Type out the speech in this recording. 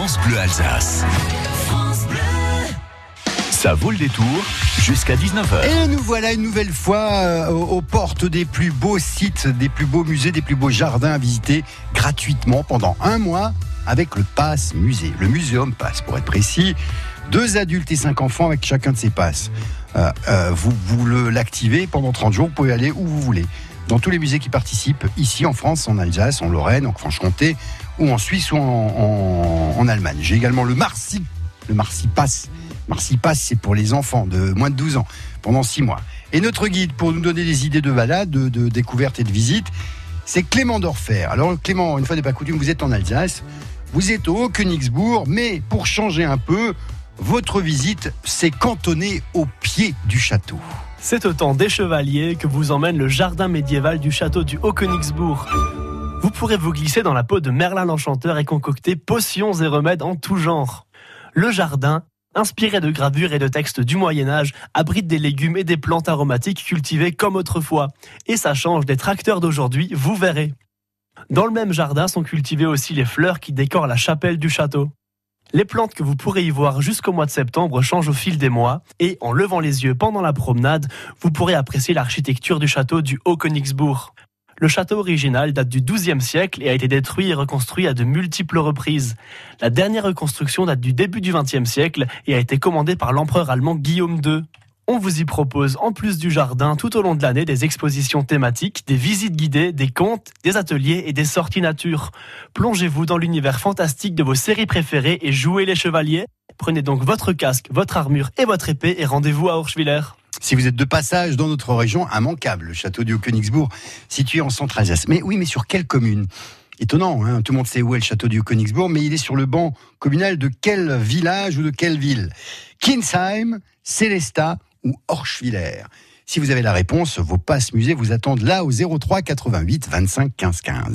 France Bleu Alsace. Ça vaut le détour jusqu'à 19h. Et nous voilà une nouvelle fois euh, aux, portes des plus beaux sites, des plus beaux musées, des plus beaux jardins à visiter gratuitement pendant un mois avec le Pass Musée, le Muséum Pass pour être précis. Deux adultes et cinq enfants avec chacun de ces passes. Euh, euh, vous vous le- l'activez pendant 30 jours, vous pouvez aller où vous voulez. Dans tous les musées qui participent, ici en France, en Alsace, en Lorraine, en Franche-Comté, ou en Suisse ou en, en- en Allemagne. J'ai également le Marcy, le Marcy Pass. Marcy Pass, c'est pour les enfants de moins de 12 ans, pendant 6 mois. Et notre guide pour nous donner des idées de balade, de, de découverte et de visite, c'est Clément Dorfer. Alors Clément, une fois n'est pas coutume, vous êtes en Alsace, vous êtes au Königsbourg, mais pour changer un peu, votre visite s'est cantonnée au pied du château. C'est au temps des chevaliers que vous emmène le jardin médiéval du château du Haut-Königsbourg. Vous pourrez vous glisser dans la peau de Merlin l'Enchanteur et concocter potions et remèdes en tout genre. Le jardin, inspiré de gravures et de textes du Moyen-Âge, abrite des légumes et des plantes aromatiques cultivées comme autrefois. Et ça change des tracteurs d'aujourd'hui, vous verrez. Dans le même jardin sont cultivées aussi les fleurs qui décorent la chapelle du château. Les plantes que vous pourrez y voir jusqu'au mois de septembre changent au fil des mois et en levant les yeux pendant la promenade, vous pourrez apprécier l'architecture du château du Haut-Königsbourg. Le château original date du XIIe siècle et a été détruit et reconstruit à de multiples reprises. La dernière reconstruction date du début du XXe siècle et a été commandée par l'empereur allemand Guillaume II. On vous y propose, en plus du jardin, tout au long de l'année, des expositions thématiques, des visites guidées, des contes, des ateliers et des sorties nature. Plongez-vous dans l'univers fantastique de vos séries préférées et jouez les chevaliers. Prenez donc votre casque, votre armure et votre épée et rendez-vous à Orschwiller. Si vous êtes de passage dans notre région, immanquable, le château du Haut-Königsbourg, situé en centre-Alsace. Mais oui, mais sur quelle commune? Étonnant, hein tout le monde sait où est le château du Haut-Königsbourg, mais il est sur le banc communal de quel village ou de quelle ville? Kinsheim, Célestat ou Orschwiller Si vous avez la réponse, vos passes musées vous attendent là au 03 88 25 15 15.